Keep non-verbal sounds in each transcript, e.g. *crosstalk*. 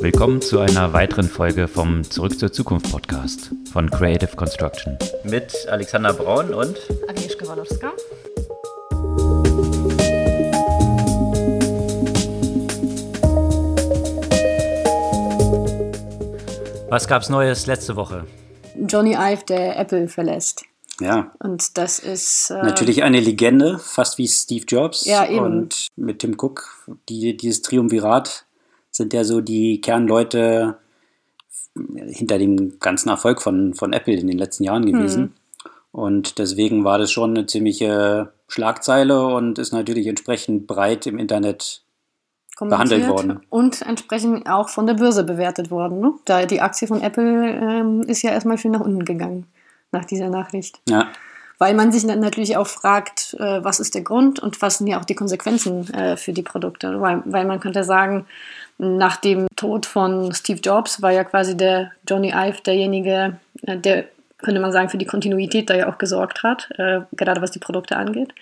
Willkommen zu einer weiteren Folge vom Zurück zur Zukunft Podcast von Creative Construction. Mit Alexander Braun und Agnieszka Walorska. Was gab's Neues letzte Woche? Johnny Ive, der Apple verlässt. Ja. Und das ist. Äh, Natürlich eine Legende, fast wie Steve Jobs. Ja, eben. Und mit Tim Cook, die, dieses Triumvirat sind ja so die Kernleute hinter dem ganzen Erfolg von, von Apple in den letzten Jahren gewesen. Hm. Und deswegen war das schon eine ziemliche Schlagzeile und ist natürlich entsprechend breit im Internet behandelt worden. Und entsprechend auch von der Börse bewertet worden. Ne? Da die Aktie von Apple ähm, ist ja erstmal schön nach unten gegangen nach dieser Nachricht. Ja. Weil man sich dann natürlich auch fragt, äh, was ist der Grund und was sind ja auch die Konsequenzen äh, für die Produkte. Weil, weil man könnte sagen, nach dem Tod von Steve Jobs war ja quasi der Johnny Ive derjenige, äh, der, könnte man sagen, für die Kontinuität da ja auch gesorgt hat, äh, gerade was die Produkte angeht.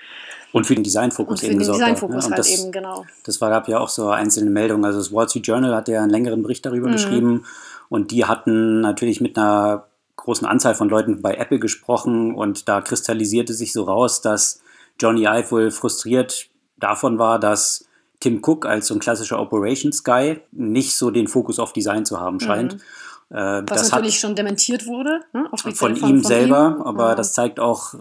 Und für den Designfokus eben. Für den Designfokus ne? halt eben, genau. Das war, gab ja auch so einzelne Meldungen. Also das Wall Street Journal hat ja einen längeren Bericht darüber mhm. geschrieben. Und die hatten natürlich mit einer großen Anzahl von Leuten bei Apple gesprochen und da kristallisierte sich so raus, dass Johnny Ive wohl frustriert davon war, dass Tim Cook als so ein klassischer Operations Guy nicht so den Fokus auf Design zu haben scheint. Mhm. Äh, Was natürlich schon dementiert wurde. Ne? Von, von, ihm von selber, ihm. aber ja. das zeigt auch,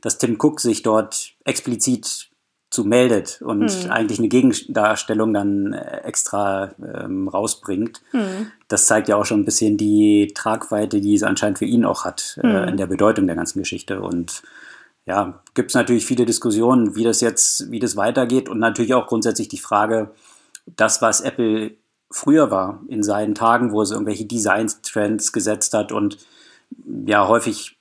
dass Tim Cook sich dort explizit zu meldet und hm. eigentlich eine Gegendarstellung dann äh, extra ähm, rausbringt. Hm. Das zeigt ja auch schon ein bisschen die Tragweite, die es anscheinend für ihn auch hat, hm. äh, in der Bedeutung der ganzen Geschichte. Und ja, gibt es natürlich viele Diskussionen, wie das jetzt, wie das weitergeht und natürlich auch grundsätzlich die Frage, das, was Apple früher war in seinen Tagen, wo es irgendwelche Design-Trends gesetzt hat und ja häufig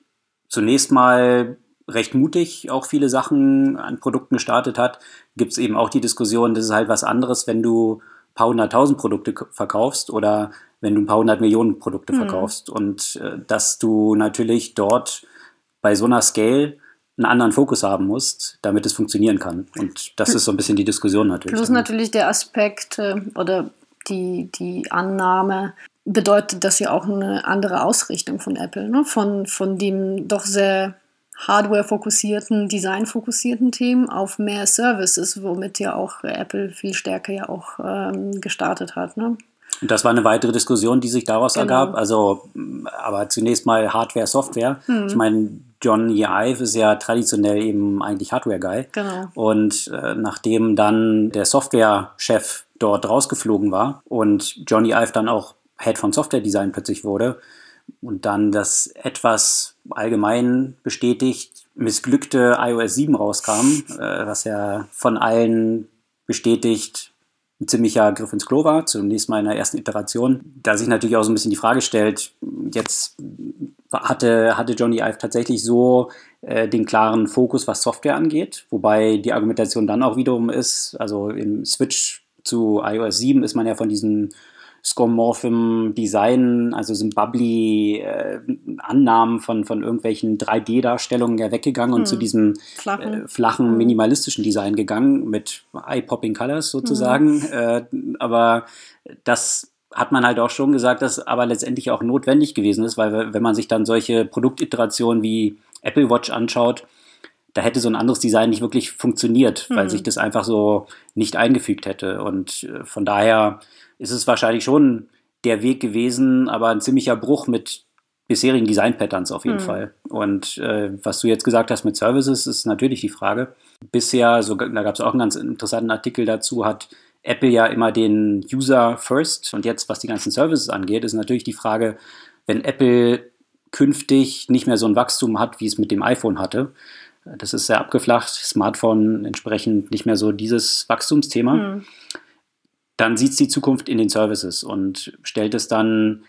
zunächst mal recht mutig auch viele Sachen an Produkten gestartet hat, gibt es eben auch die Diskussion, das ist halt was anderes, wenn du ein paar hunderttausend Produkte verkaufst oder wenn du ein paar hundert Millionen Produkte mhm. verkaufst. Und äh, dass du natürlich dort bei so einer Scale einen anderen Fokus haben musst, damit es funktionieren kann. Und das ist so ein bisschen die Diskussion natürlich. Plus natürlich der Aspekt äh, oder die, die Annahme, bedeutet das ja auch eine andere Ausrichtung von Apple, ne? von, von dem doch sehr Hardware-fokussierten, Design-fokussierten Themen auf mehr Services, womit ja auch Apple viel stärker ja auch ähm, gestartet hat. Ne? Und das war eine weitere Diskussion, die sich daraus genau. ergab. Also, aber zunächst mal Hardware, Software. Hm. Ich meine, John Ive ist ja traditionell eben eigentlich Hardware-Guy. Genau. Und äh, nachdem dann der Software-Chef dort rausgeflogen war und Johnny Ive dann auch Head von Software Design plötzlich wurde, und dann das etwas allgemein bestätigt missglückte iOS 7 rauskam, äh, was ja von allen bestätigt ein ziemlicher Griff ins Klo war, zunächst mal in der ersten Iteration. Da sich natürlich auch so ein bisschen die Frage stellt, jetzt hatte, hatte Johnny Ive tatsächlich so äh, den klaren Fokus, was Software angeht, wobei die Argumentation dann auch wiederum ist, also im Switch zu iOS 7 ist man ja von diesen skomorphem Design, also sind bubbly äh, Annahmen von, von irgendwelchen 3D-Darstellungen ja weggegangen und zu hm. diesem flachen, äh, flachen hm. minimalistischen Design gegangen mit eye-popping Colors sozusagen. Mhm. Äh, aber das hat man halt auch schon gesagt, dass aber letztendlich auch notwendig gewesen ist, weil wenn man sich dann solche Produktiterationen wie Apple Watch anschaut, da hätte so ein anderes Design nicht wirklich funktioniert, weil mhm. sich das einfach so nicht eingefügt hätte. Und äh, von daher ist es wahrscheinlich schon der Weg gewesen, aber ein ziemlicher Bruch mit bisherigen Design-Patterns auf jeden mhm. Fall. Und äh, was du jetzt gesagt hast mit Services, ist natürlich die Frage. Bisher, so, da gab es auch einen ganz interessanten Artikel dazu, hat Apple ja immer den User first. Und jetzt, was die ganzen Services angeht, ist natürlich die Frage, wenn Apple künftig nicht mehr so ein Wachstum hat, wie es mit dem iPhone hatte, das ist sehr abgeflacht, Smartphone entsprechend nicht mehr so dieses Wachstumsthema. Mhm dann sieht es die Zukunft in den Services und stellt es dann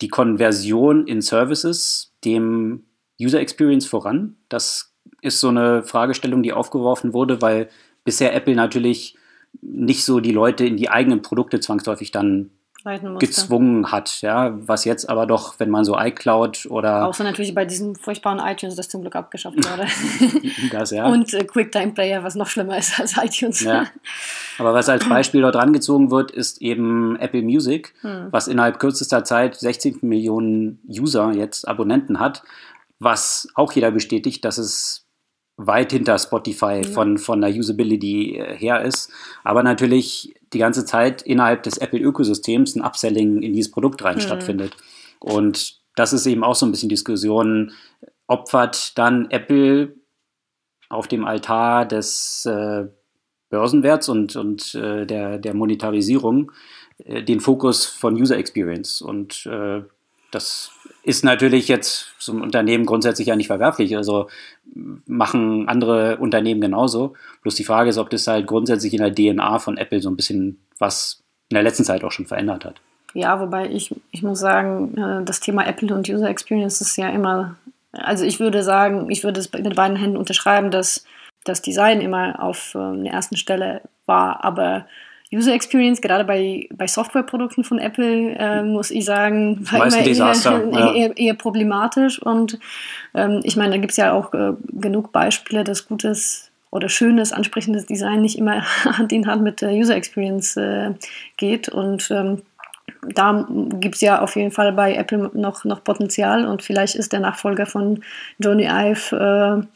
die Konversion in Services dem User Experience voran. Das ist so eine Fragestellung, die aufgeworfen wurde, weil bisher Apple natürlich nicht so die Leute in die eigenen Produkte zwangsläufig dann gezwungen hat, ja, was jetzt aber doch, wenn man so iCloud oder außer natürlich bei diesem furchtbaren iTunes, das zum Glück abgeschafft *laughs* wurde, das ja und äh, QuickTime Player, was noch schlimmer ist als iTunes. Ja. Aber was als Beispiel dort rangezogen wird, ist eben Apple Music, hm. was innerhalb kürzester Zeit 16 Millionen User jetzt Abonnenten hat, was auch jeder bestätigt, dass es weit hinter Spotify mhm. von, von der Usability äh, her ist. Aber natürlich die ganze Zeit innerhalb des Apple-Ökosystems ein Upselling in dieses Produkt rein mhm. stattfindet. Und das ist eben auch so ein bisschen Diskussion, opfert dann Apple auf dem Altar des äh, Börsenwerts und, und äh, der, der Monetarisierung äh, den Fokus von User Experience. Und äh, das ist natürlich jetzt so ein Unternehmen grundsätzlich ja nicht verwerflich. Also machen andere Unternehmen genauso. Bloß die Frage ist, ob das halt grundsätzlich in der DNA von Apple so ein bisschen was in der letzten Zeit auch schon verändert hat. Ja, wobei ich, ich muss sagen, äh, das Thema Apple und User Experience ist ja immer, also ich würde sagen, ich würde es mit beiden Händen unterschreiben, dass das Design immer auf ähm, der ersten Stelle war, aber User Experience, gerade bei, bei Softwareprodukten von Apple, äh, muss ich sagen, war immer *laughs* eher, ja. eher, eher, problematisch. Und ähm, ich meine, da gibt es ja auch äh, genug Beispiele, dass gutes oder schönes, ansprechendes Design nicht immer *laughs* Hand in Hand mit der User Experience äh, geht. Und ähm, da gibt es ja auf jeden Fall bei Apple noch, noch Potenzial und vielleicht ist der Nachfolger von Johnny Ive äh,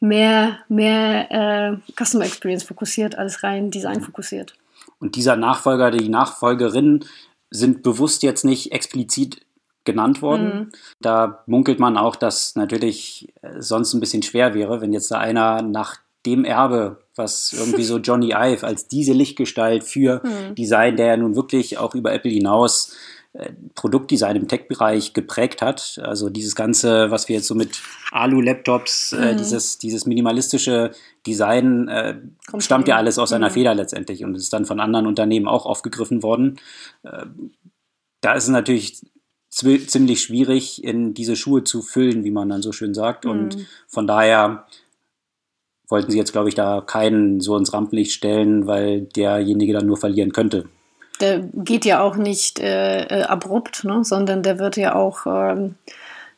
mehr, mehr äh, Customer Experience fokussiert als rein Design fokussiert. Und dieser Nachfolger, die Nachfolgerin sind bewusst jetzt nicht explizit genannt worden. Mhm. Da munkelt man auch, dass natürlich äh, sonst ein bisschen schwer wäre, wenn jetzt da einer nach dem Erbe, was irgendwie so *laughs* Johnny Ive als diese Lichtgestalt für mhm. Design, der ja nun wirklich auch über Apple hinaus Produktdesign im Tech-Bereich geprägt hat. Also dieses Ganze, was wir jetzt so mit Alu-Laptops, äh, mhm. äh, dieses, dieses minimalistische Design äh, stammt ja alles aus einer mhm. Feder letztendlich und ist dann von anderen Unternehmen auch aufgegriffen worden. Äh, da ist es natürlich ziemlich schwierig, in diese Schuhe zu füllen, wie man dann so schön sagt. Mhm. Und von daher wollten sie jetzt, glaube ich, da keinen so ins Rampenlicht stellen, weil derjenige dann nur verlieren könnte der geht ja auch nicht äh, äh, abrupt, ne? sondern der wird ja auch ähm,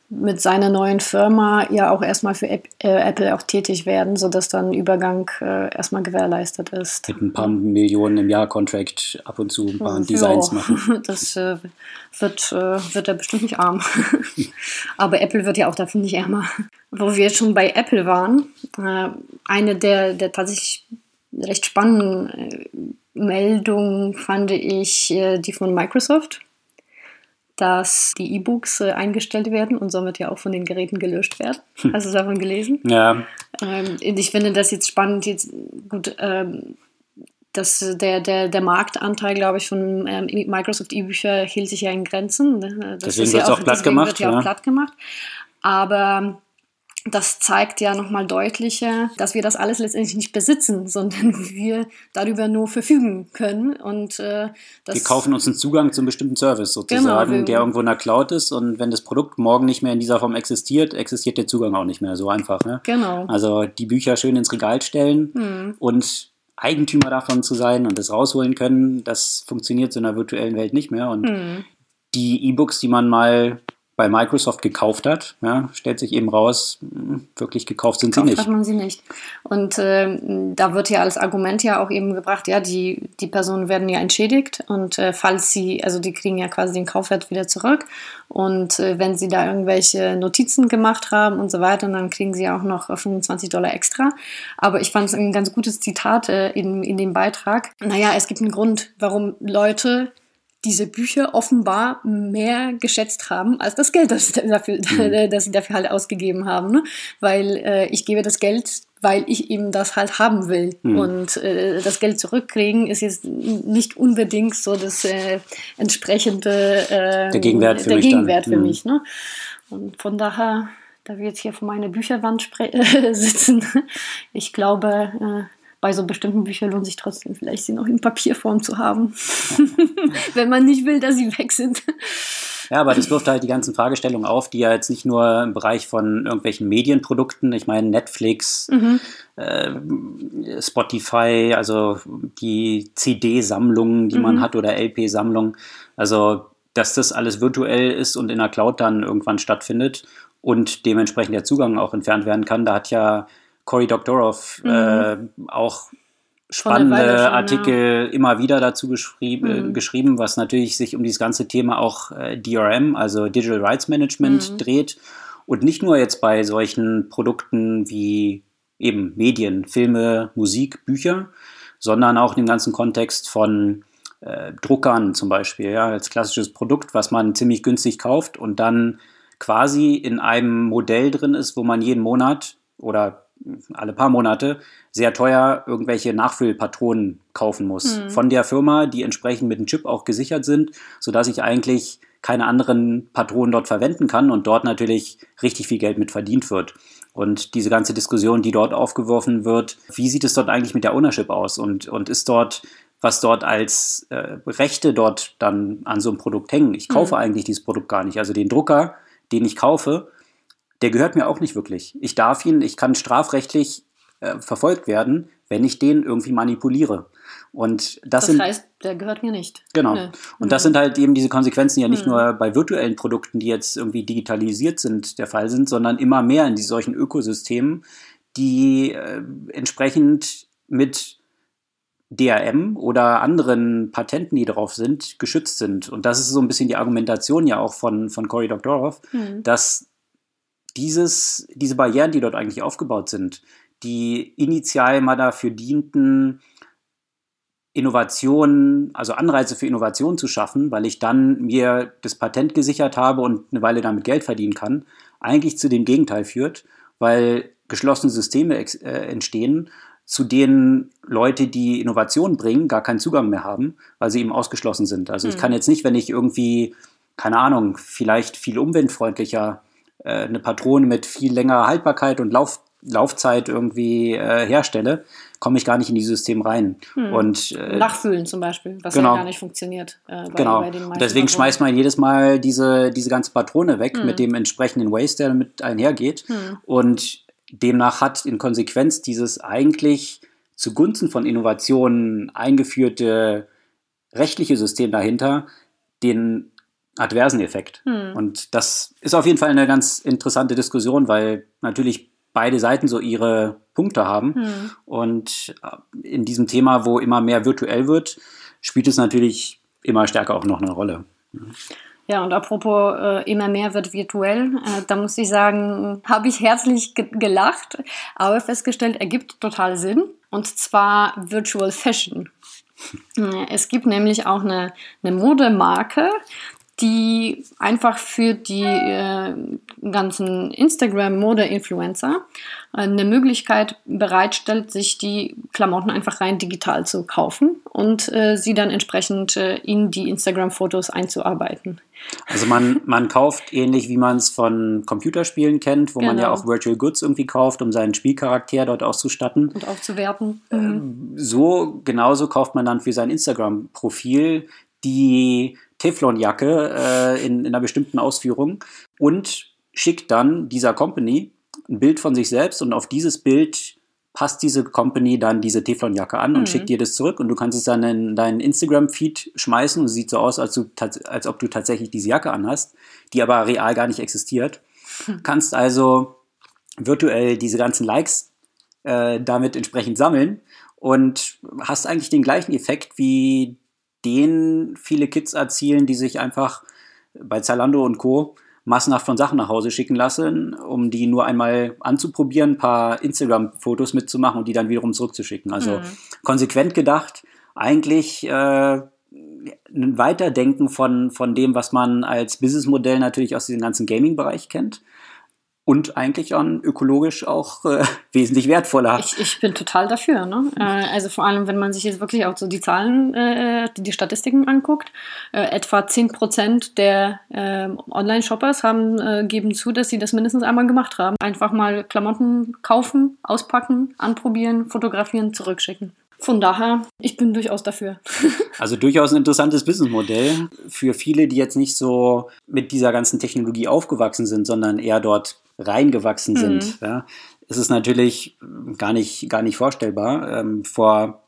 mit seiner neuen Firma ja auch erstmal für App, äh, Apple auch tätig werden, sodass dann Übergang äh, erstmal gewährleistet ist. Mit ein paar Millionen im Jahr Contract ab und zu ein paar ja, Designs machen. *laughs* Das äh, wird, äh, wird er bestimmt nicht arm. *laughs* Aber Apple wird ja auch davon nicht ärmer. Wo wir jetzt schon bei Apple waren, eine der, der tatsächlich recht spannenden Meldung fand ich äh, die von Microsoft, dass die E-Books äh, eingestellt werden und somit ja auch von den Geräten gelöscht werden. Hm. Hast du davon gelesen? Ja. Ähm, ich finde das jetzt spannend. Jetzt, gut, ähm, das, der, der, der Marktanteil, glaube ich, von ähm, Microsoft E-Bücher hielt sich ja in Grenzen. Ne? Das deswegen wird es ja auch platt gemacht. Wird ja, ja auch platt gemacht. Aber das zeigt ja nochmal deutlicher, dass wir das alles letztendlich nicht besitzen, sondern *laughs* wir darüber nur verfügen können. Und, äh, wir kaufen uns einen Zugang zu einem bestimmten Service sozusagen, genau, der irgendwo in der Cloud ist. Und wenn das Produkt morgen nicht mehr in dieser Form existiert, existiert der Zugang auch nicht mehr. So einfach. Ne? Genau. Also die Bücher schön ins Regal stellen hm. und Eigentümer davon zu sein und das rausholen können, das funktioniert so in der virtuellen Welt nicht mehr. Und hm. die E-Books, die man mal bei Microsoft gekauft hat, ja, stellt sich eben raus, hm, wirklich gekauft sind gekauft sie nicht. hat man sie nicht. Und äh, da wird ja als Argument ja auch eben gebracht, ja, die, die Personen werden ja entschädigt und äh, falls sie, also die kriegen ja quasi den Kaufwert wieder zurück und äh, wenn sie da irgendwelche Notizen gemacht haben und so weiter, dann kriegen sie auch noch 25 Dollar extra. Aber ich fand es ein ganz gutes Zitat äh, in, in dem Beitrag. Naja, es gibt einen Grund, warum Leute diese Bücher offenbar mehr geschätzt haben als das Geld, das, dafür, mhm. *laughs* das sie dafür halt ausgegeben haben. Ne? Weil äh, ich gebe das Geld, weil ich eben das halt haben will. Mhm. Und äh, das Geld zurückkriegen ist jetzt nicht unbedingt so das äh, entsprechende äh, der Gegenwert für der mich. Gegenwert für mhm. mich ne? Und von daher, da wir jetzt hier vor meiner Bücherwand *laughs* sitzen, *laughs* ich glaube, äh, bei so bestimmten Büchern lohnt sich trotzdem vielleicht, sie noch in Papierform zu haben. *laughs* Wenn man nicht will, dass sie weg sind. Ja, aber das wirft halt die ganzen Fragestellungen auf, die ja jetzt nicht nur im Bereich von irgendwelchen Medienprodukten, ich meine Netflix, mhm. äh, Spotify, also die CD-Sammlungen, die mhm. man hat oder LP-Sammlungen, also dass das alles virtuell ist und in der Cloud dann irgendwann stattfindet und dementsprechend der Zugang auch entfernt werden kann. Da hat ja Cory Doctorow mhm. äh, auch spannende schon, Artikel ja. immer wieder dazu geschrieb, äh, mhm. geschrieben, was natürlich sich um dieses ganze Thema auch äh, DRM, also Digital Rights Management, mhm. dreht. Und nicht nur jetzt bei solchen Produkten wie eben Medien, Filme, Musik, Bücher, sondern auch im ganzen Kontext von äh, Druckern zum Beispiel, ja, als klassisches Produkt, was man ziemlich günstig kauft und dann quasi in einem Modell drin ist, wo man jeden Monat oder alle paar Monate sehr teuer irgendwelche Nachfüllpatronen kaufen muss mhm. von der Firma, die entsprechend mit dem Chip auch gesichert sind, sodass ich eigentlich keine anderen Patronen dort verwenden kann und dort natürlich richtig viel Geld mit verdient wird. Und diese ganze Diskussion, die dort aufgeworfen wird, wie sieht es dort eigentlich mit der Ownership aus und, und ist dort was dort als äh, Rechte dort dann an so einem Produkt hängen. Ich kaufe mhm. eigentlich dieses Produkt gar nicht. Also den Drucker, den ich kaufe, der gehört mir auch nicht wirklich. Ich darf ihn, ich kann strafrechtlich äh, verfolgt werden, wenn ich den irgendwie manipuliere. Und das, das sind, heißt, der gehört mir nicht. Genau. Nee. Und das sind halt eben diese Konsequenzen ja nicht mhm. nur bei virtuellen Produkten, die jetzt irgendwie digitalisiert sind, der Fall sind, sondern immer mehr in solchen Ökosystemen, die äh, entsprechend mit DRM oder anderen Patenten, die drauf sind, geschützt sind. Und das ist so ein bisschen die Argumentation ja auch von, von Cory Doctorow, mhm. dass dieses, diese Barrieren, die dort eigentlich aufgebaut sind, die initial mal dafür dienten, Innovationen, also Anreize für Innovation zu schaffen, weil ich dann mir das Patent gesichert habe und eine Weile damit Geld verdienen kann, eigentlich zu dem Gegenteil führt, weil geschlossene Systeme äh, entstehen zu denen Leute, die Innovationen bringen, gar keinen Zugang mehr haben, weil sie eben ausgeschlossen sind. Also mhm. ich kann jetzt nicht, wenn ich irgendwie, keine Ahnung, vielleicht viel umweltfreundlicher eine Patrone mit viel längerer Haltbarkeit und Lauf, Laufzeit irgendwie äh, herstelle, komme ich gar nicht in dieses System rein. Hm. Und, äh, Nachfüllen zum Beispiel, was genau. ja gar nicht funktioniert. Äh, bei, genau. Bei Deswegen schmeißt man jedes Mal diese, diese ganze Patrone weg hm. mit dem entsprechenden Waste, der damit einhergeht. Hm. Und demnach hat in Konsequenz dieses eigentlich zugunsten von Innovationen eingeführte rechtliche System dahinter den adversen Effekt. Hm. Und das ist auf jeden Fall eine ganz interessante Diskussion, weil natürlich beide Seiten so ihre Punkte haben. Hm. Und äh, in diesem Thema, wo immer mehr virtuell wird, spielt es natürlich immer stärker auch noch eine Rolle. Ja, und apropos äh, immer mehr wird virtuell, äh, da muss ich sagen, habe ich herzlich ge gelacht, aber festgestellt, ergibt total Sinn. Und zwar Virtual Fashion. *laughs* Äh, es gibt nämlich auch eine, eine Modemarke, die einfach für die äh, ganzen Instagram-Mode-Influencer äh, eine Möglichkeit bereitstellt, sich die Klamotten einfach rein digital zu kaufen und äh, sie dann entsprechend äh, in die Instagram-Fotos einzuarbeiten. Also man, man kauft ähnlich wie man es von Computerspielen kennt, wo genau. man ja genau. auch Virtual Goods irgendwie kauft, um seinen Spielcharakter dort auszustatten. Und aufzuwerten. Mhm. So genauso kauft man dann für sein Instagram-Profil die Teflonjacke äh, in, in einer bestimmten Ausführung und schickt dann dieser Company ein Bild von sich selbst und auf dieses Bild passt diese Company dann diese Teflonjacke an und mhm. schickt dir das zurück und du kannst es dann in deinen Instagram-Feed schmeißen und es sieht so aus, als, du, als ob du tatsächlich diese Jacke anhast, die aber real gar nicht existiert. Mhm. Kannst also virtuell diese ganzen Likes äh, damit entsprechend sammeln und hast eigentlich den gleichen Effekt wie den viele Kids erzielen, die sich einfach bei Zalando und Co. massenhaft von Sachen nach Hause schicken lassen, um die nur einmal anzuprobieren, ein paar Instagram-Fotos mitzumachen und die dann wiederum zurückzuschicken. Also mhm. konsequent gedacht, eigentlich äh, ein Weiterdenken von, von dem, was man als Businessmodell natürlich aus diesem ganzen Gaming-Bereich kennt und eigentlich an ökologisch auch äh, *laughs* wesentlich wertvoller. Ich, ich bin total dafür. Ne? Äh, also vor allem, wenn man sich jetzt wirklich auch so die Zahlen, äh, die, die, Statistiken anguckt, äh, etwa 10% der ähm, Online-Shoppers haben äh, geben zu, dass sie das mindestens einmal gemacht haben. Einfach mal Klamotten kaufen, auspacken, anprobieren, fotografieren, zurückschicken. Von daher, ich bin durchaus dafür. *laughs* Also durchaus ein interessantes Businessmodell für viele, die jetzt nicht so mit dieser ganzen Technologie aufgewachsen sind, sondern eher dort reingewachsen sind. Mhm. Ja, ist es natürlich gar nicht, gar nicht vorstellbar. Ähm, vor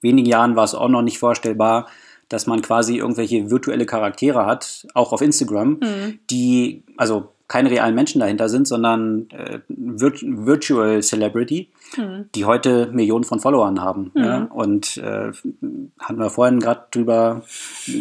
wenigen Jahren war es auch noch nicht vorstellbar, dass man quasi irgendwelche virtuelle Charaktere hat, auch auf Instagram, mhm. die, also keine realen Menschen dahinter sind, sondern äh, Virtual Celebrity, mhm. die heute Millionen von Followern haben. Mhm. Ja? Und äh, hatten wir vorhin gerade drüber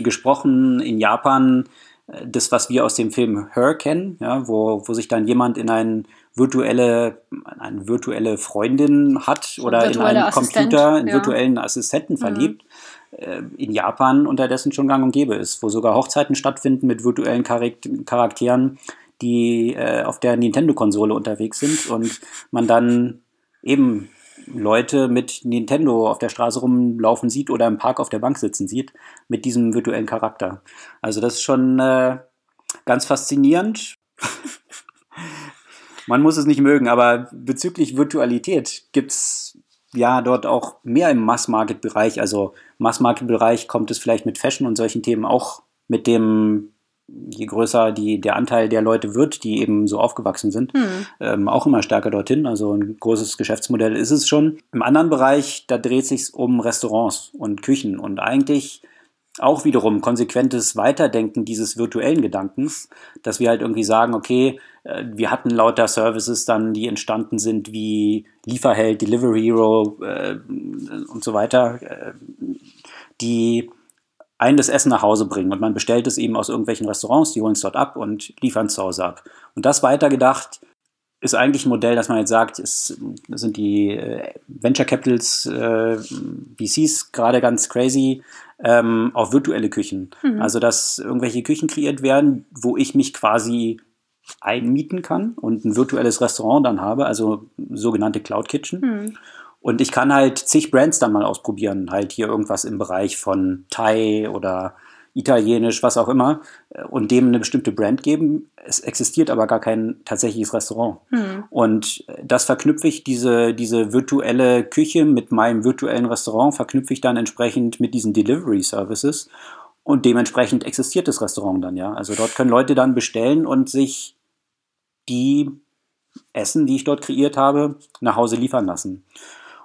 gesprochen, in Japan, äh, das, was wir aus dem Film Her kennen, ja, wo, wo sich dann jemand in ein virtuelle, eine virtuelle Freundin hat oder in einen Assistent, Computer, einen ja. virtuellen Assistenten mhm. verliebt. Äh, in Japan unterdessen schon gang und gäbe ist, wo sogar Hochzeiten stattfinden mit virtuellen Charakteren, die äh, auf der Nintendo-Konsole unterwegs sind und man dann eben Leute mit Nintendo auf der Straße rumlaufen sieht oder im Park auf der Bank sitzen sieht mit diesem virtuellen Charakter. Also das ist schon äh, ganz faszinierend. *laughs* Man muss es nicht mögen, aber bezüglich Virtualität gibt es ja dort auch mehr im Mass-Market-Bereich. Also Mass-Market-Bereich kommt es vielleicht mit Fashion und solchen Themen auch mit dem je größer die, der Anteil der Leute wird, die eben so aufgewachsen sind, hm. ähm, auch immer stärker dorthin. Also ein großes Geschäftsmodell ist es schon. Im anderen Bereich, da dreht sich um Restaurants und Küchen und eigentlich auch wiederum konsequentes Weiterdenken dieses virtuellen Gedankens, dass wir halt irgendwie sagen, okay, äh, wir hatten lauter Services dann, die entstanden sind wie Lieferheld, Delivery Hero äh, und so weiter, äh, die einen das Essen nach Hause bringen und man bestellt es eben aus irgendwelchen Restaurants, die holen es dort ab und liefern es zu Hause ab. Und das weitergedacht ist eigentlich ein Modell, dass man jetzt sagt, es sind die äh, Venture Capitals, äh, VCs gerade ganz crazy ähm, auf virtuelle Küchen. Mhm. Also dass irgendwelche Küchen kreiert werden, wo ich mich quasi einmieten kann und ein virtuelles Restaurant dann habe, also sogenannte Cloud Kitchen. Mhm. Und ich kann halt zig Brands dann mal ausprobieren, halt hier irgendwas im Bereich von Thai oder Italienisch, was auch immer, äh, und dem eine bestimmte Brand geben. Es existiert aber gar kein tatsächliches Restaurant. Hm. Und das verknüpfe ich, diese, diese virtuelle Küche mit meinem virtuellen Restaurant, verknüpfe ich dann entsprechend mit diesen Delivery Services. Und dementsprechend existiert das Restaurant dann, ja. Also dort können Leute dann bestellen und sich die Essen, die ich dort kreiert habe, nach Hause liefern lassen.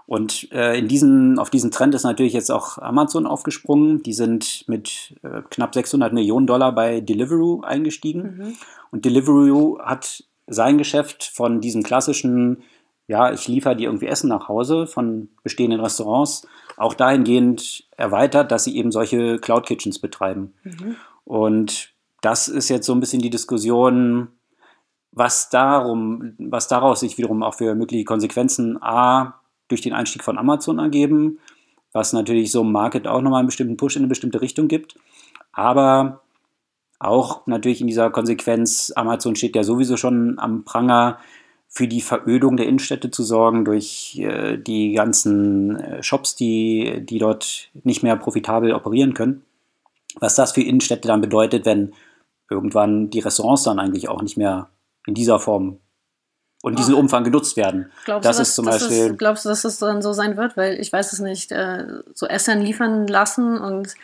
Und äh, in diesen, auf diesen Trend ist natürlich jetzt auch Amazon aufgesprungen. Die sind mit äh, knapp 600 Millionen Dollar bei Deliveroo eingestiegen. Mhm. Und Deliveroo hat sein Geschäft von diesem klassischen, ja, ich liefere dir irgendwie Essen nach Hause von bestehenden Restaurants, auch dahingehend erweitert, dass sie eben solche Cloud Kitchens betreiben. Mhm. Und das ist jetzt so ein bisschen die Diskussion, was darum, was daraus sich wiederum auch für mögliche Konsequenzen A durch den Einstieg von Amazon ergeben, was natürlich so im Market auch nochmal einen bestimmten Push in eine bestimmte Richtung gibt. Aber auch natürlich in dieser Konsequenz, Amazon steht ja sowieso schon am Pranger, für die Verödung der Innenstädte zu sorgen durch äh, die ganzen äh, Shops, die, die dort nicht mehr profitabel operieren können. Was das für Innenstädte dann bedeutet, wenn irgendwann die Restaurants dann eigentlich auch nicht mehr in dieser Form und diesen oh. Umfang genutzt werden. Glaubst das du, dass, ist zum Beispiel. Es, glaubst du, dass das dann so sein wird? Weil ich weiß es nicht. Äh, so Essen liefern lassen und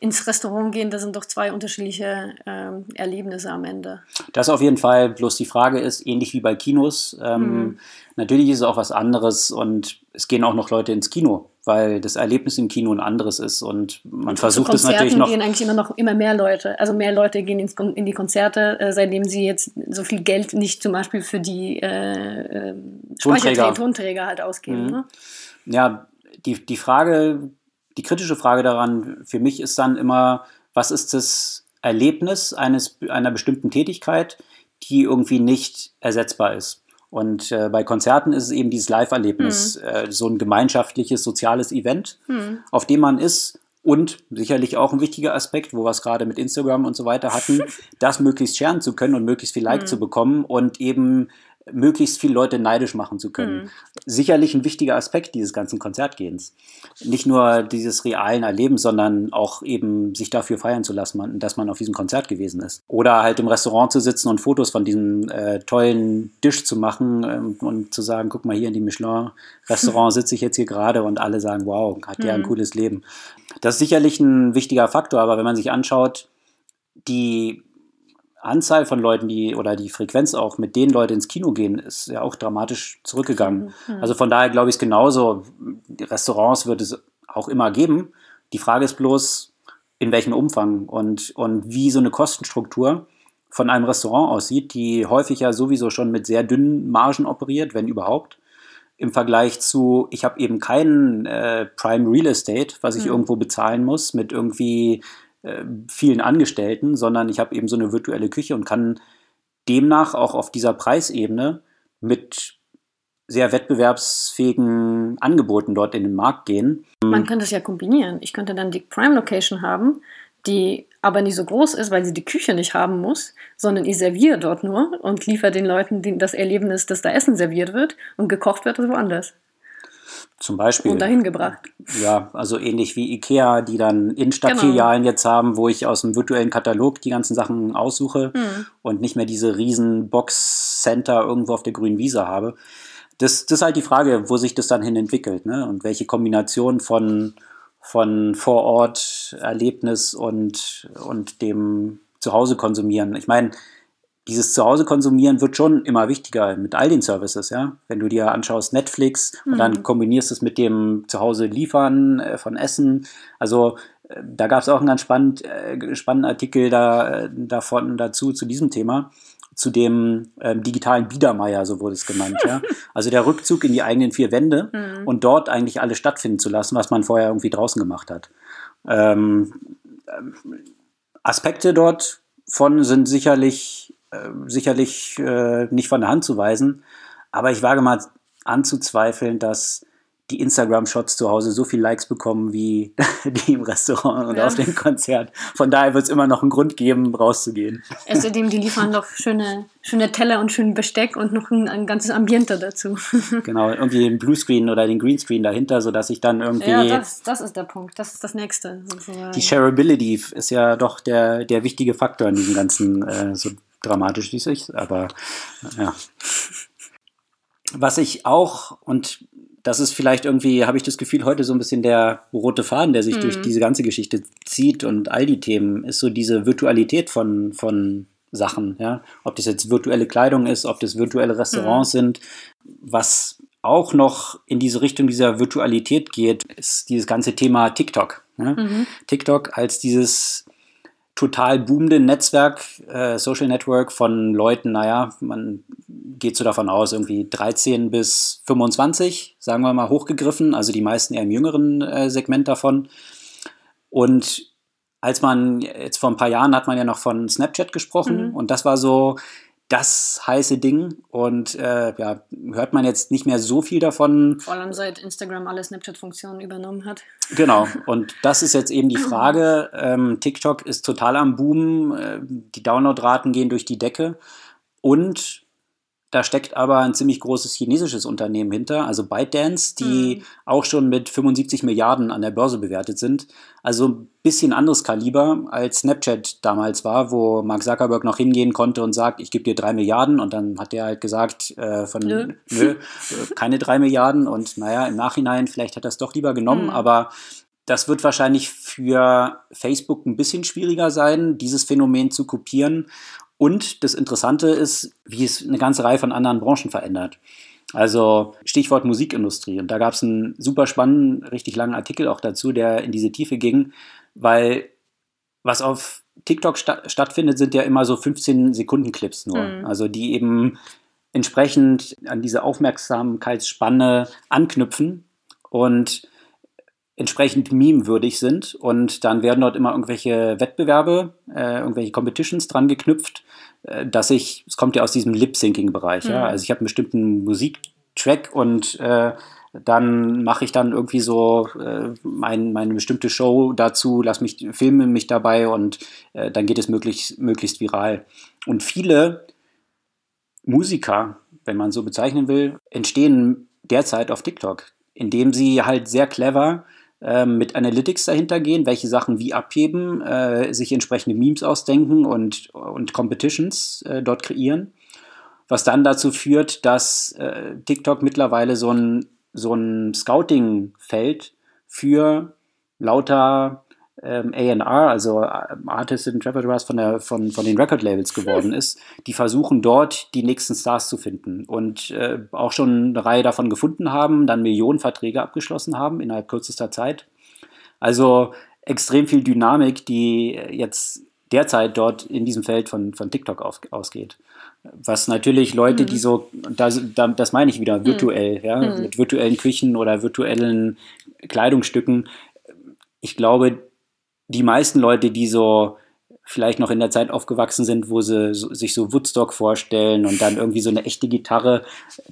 ins Restaurant gehen, das sind doch zwei unterschiedliche äh, Erlebnisse am Ende. Das auf jeden Fall. Bloß die Frage ist, ähnlich wie bei Kinos, ähm, mhm. natürlich ist es auch was anderes und es gehen auch noch Leute ins Kino weil das Erlebnis im Kino ein anderes ist und man versucht es natürlich noch. gehen eigentlich immer noch immer mehr Leute. Also mehr Leute gehen ins, in die Konzerte, äh, seitdem sie jetzt so viel Geld nicht zum Beispiel für die äh, äh Tonträger. Tonträger halt ausgeben. Mhm. Ne? Ja, die, die Frage, die kritische Frage daran für mich ist dann immer, was ist das Erlebnis eines, einer bestimmten Tätigkeit, die irgendwie nicht ersetzbar ist? Und äh, bei Konzerten ist es eben dieses Live-Erlebnis, mhm. äh, so ein gemeinschaftliches, soziales Event, mhm. auf dem man ist. Und sicherlich auch ein wichtiger Aspekt, wo wir es gerade mit Instagram und so weiter hatten, *laughs* das möglichst scheren zu können und möglichst viel Like mhm. zu bekommen und eben möglichst viele Leute neidisch machen zu können. Mhm. Sicherlich ein wichtiger Aspekt dieses ganzen Konzertgehens. Nicht nur dieses realen Erlebens, sondern auch eben sich dafür feiern zu lassen, dass man auf diesem Konzert gewesen ist. Oder halt im Restaurant zu sitzen und Fotos von diesem äh, tollen Tisch zu machen ähm, und zu sagen, guck mal hier in die Michelin-Restaurant *laughs* sitze ich jetzt hier gerade und alle sagen, wow, hat der mhm. ein cooles Leben. Das ist sicherlich ein wichtiger Faktor, aber wenn man sich anschaut, die Anzahl von Leuten, die oder die Frequenz auch, mit denen Leute ins Kino gehen, ist ja auch dramatisch zurückgegangen. Mhm. Also von daher glaube ich es genauso. Restaurants wird es auch immer geben. Die Frage ist bloß, in welchem Umfang und, und wie so eine Kostenstruktur von einem Restaurant aussieht, die häufig ja sowieso schon mit sehr dünnen Margen operiert, wenn überhaupt. Im Vergleich zu, ich habe eben keinen äh, Prime Real Estate, was ich mhm. irgendwo bezahlen muss, mit irgendwie äh, vielen Angestellten, sondern ich habe eben so eine virtuelle Küche und kann demnach auch auf dieser Preisebene mit sehr wettbewerbsfähigen Angeboten dort in den Markt gehen. Man könnte es ja kombinieren. Ich könnte dann die Prime Location haben, die aber nicht so groß ist, weil sie die Küche nicht haben muss, sondern ich serviere dort nur und liefere den Leuten das Erlebnis, dass da Essen serviert wird und gekocht wird woanders. Zum Beispiel. Und dahin gebracht. Ja, also ähnlich wie Ikea, die dann Innenstadtfilialen genau. jetzt haben, wo ich aus dem virtuellen Katalog die ganzen Sachen aussuche mhm. und nicht mehr diese riesen Box-Center irgendwo auf der grünen Wiese habe. Das, das ist halt die Frage, wo sich das dann hin entwickelt ne? und welche Kombination von, von Vor-Ort-Erlebnis und, und dem Zuhause konsumieren. Ich meine, dieses Zuhause konsumieren wird schon immer wichtiger mit all den Services, ja. Wenn du dir anschaust Netflix mhm. und dann mhm. kombinierst es mit dem Zuhause liefern äh, von Essen. Also äh, da gab es auch einen ganz spannend, äh, spannenden Artikel da, äh, davon dazu zu diesem Thema, zu dem ähm, digitalen Biedermeier, so wurde es genannt, ja. *laughs* Also der Rückzug in die eigenen vier Wände mhm. und dort eigentlich alles stattfinden zu lassen, was man vorher irgendwie draußen gemacht hat. Ähm, ähm Aspekte dort von sind sicherlich äh, sicherlich äh, nicht von der Hand zu weisen. Aber ich wage mal anzuzweifeln, dass die Instagram-Shots zu Hause so viel Likes bekommen wie *laughs* die im Restaurant und ja. auf dem Konzert. Von daher wird es immer noch einen Grund geben, rauszugehen. Außerdem, die liefern doch schöne, schöne Teller und schön Besteck und noch ein, ein ganzes Ambiente dazu. *laughs* Genau, irgendwie den Bluescreen oder den Greenscreen dahinter, sodass ich dann irgendwie. Ja, das, das ist der Punkt. Das ist das Nächste. Sozusagen. Die Shareability ist ja doch der, der wichtige Faktor in diesem ganzen äh, so dramatisch wie es ist, aber ja. Was ich auch, und das ist vielleicht irgendwie, habe ich das Gefühl, heute so ein bisschen der rote Faden, der sich mhm. durch diese ganze Geschichte zieht und all die Themen, ist so diese Virtualität von, von Sachen, ja. Ob das jetzt virtuelle Kleidung ist, ob das virtuelle Restaurants mhm. sind. Was auch noch in diese Richtung dieser Virtualität geht, ist dieses ganze Thema TikTok. Ja? Mhm. TikTok als dieses total boomende Netzwerk, äh, Social Network von Leuten, naja, man geht so davon aus, irgendwie 13 bis 25, sagen wir mal, hochgegriffen, also die meisten eher im jüngeren äh, Segment davon. Und als man jetzt vor ein paar Jahren hat man ja noch von Snapchat gesprochen mhm. und das war so das heiße Ding und äh, ja, hört man jetzt nicht mehr so viel davon. Vor allem seit Instagram alle Snapchat-Funktionen übernommen hat. Genau, und das ist jetzt eben die *laughs* Frage. Ähm, TikTok ist total am Boom, äh, die Downloadraten gehen durch die Decke und da steckt aber ein ziemlich großes chinesisches Unternehmen hinter, also ByteDance, die mhm. auch schon mit 75 Milliarden an der Börse bewertet sind. Also ein bisschen anderes Kaliber als Snapchat damals war, wo Mark Zuckerberg noch hingehen konnte und sagt, ich gebe dir drei Milliarden. Und dann hat er halt gesagt, äh, von nö, nö äh, keine drei Milliarden. Und naja, im Nachhinein, vielleicht hat er es doch lieber genommen, mhm. aber das wird wahrscheinlich für Facebook ein bisschen schwieriger sein, dieses Phänomen zu kopieren. Und das Interessante ist, wie es eine ganze Reihe von anderen Branchen verändert. Also Stichwort Musikindustrie. Und da gab es einen super spannenden, richtig langen Artikel auch dazu, der in diese Tiefe ging, weil was auf TikTok sta stattfindet, sind ja immer so 15 Sekunden Clips nur. Mhm. Also die eben entsprechend an diese Aufmerksamkeitsspanne anknüpfen. Und entsprechend meme-würdig sind. Und dann werden dort immer irgendwelche Wettbewerbe, äh, irgendwelche Competitions dran geknüpft, äh, dass ich, es kommt ja aus diesem Lip-Syncing-Bereich, mhm. ja. Also ich habe einen bestimmten Musiktrack und äh, dann mache ich dann irgendwie so äh, mein, meine bestimmte Show dazu, lass mich, filme mich dabei und äh, dann geht es möglichst, möglichst viral. Und viele Musiker, wenn man so bezeichnen will, entstehen derzeit auf TikTok, indem sie halt sehr clever mit Analytics dahinter gehen, welche Sachen wie abheben, äh, sich entsprechende Memes ausdenken und, und Competitions äh, dort kreieren. Was dann dazu führt, dass äh, TikTok mittlerweile so ein, so ein Scouting-Feld für lauter ähm, A&R, also Artists and Repertoires von, der, von, von den Record-Labels geworden ist, die versuchen dort die nächsten Stars zu finden und äh, auch schon eine Reihe davon gefunden haben, dann Millionen Verträge abgeschlossen haben innerhalb kürzester Zeit. Also extrem viel Dynamik, die jetzt derzeit dort in diesem Feld von, von TikTok auf, ausgeht. Was natürlich Leute, mhm. die so, das, das meine ich wieder, virtuell, mhm. ja, mit virtuellen Küchen oder virtuellen Kleidungsstücken. Ich glaube, die meisten Leute, die so vielleicht noch in der Zeit aufgewachsen sind, wo sie so, sich so Woodstock vorstellen und dann irgendwie so eine echte Gitarre.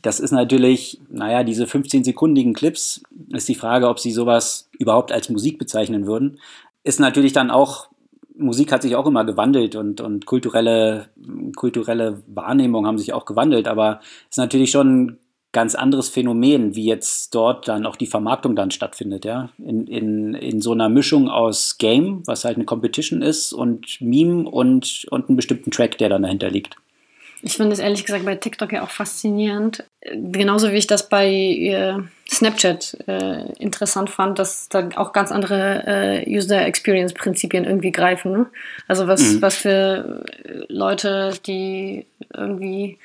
Das ist natürlich, naja, diese 15-sekundigen Clips, ist die Frage, ob sie sowas überhaupt als Musik bezeichnen würden. Ist natürlich dann auch, Musik hat sich auch immer gewandelt und, und kulturelle, kulturelle Wahrnehmungen haben sich auch gewandelt, aber ist natürlich schon ganz anderes Phänomen, wie jetzt dort dann auch die Vermarktung dann stattfindet, ja. In, in, in so einer Mischung aus Game, was halt eine Competition ist, und Meme und, und einen bestimmten Track, der dann dahinter liegt. Ich finde es ehrlich gesagt bei TikTok ja auch faszinierend. Genauso wie ich das bei äh, Snapchat äh, interessant fand, dass da auch ganz andere äh, User Experience Prinzipien irgendwie greifen. Ne? Also was, mhm. was für Leute, die irgendwie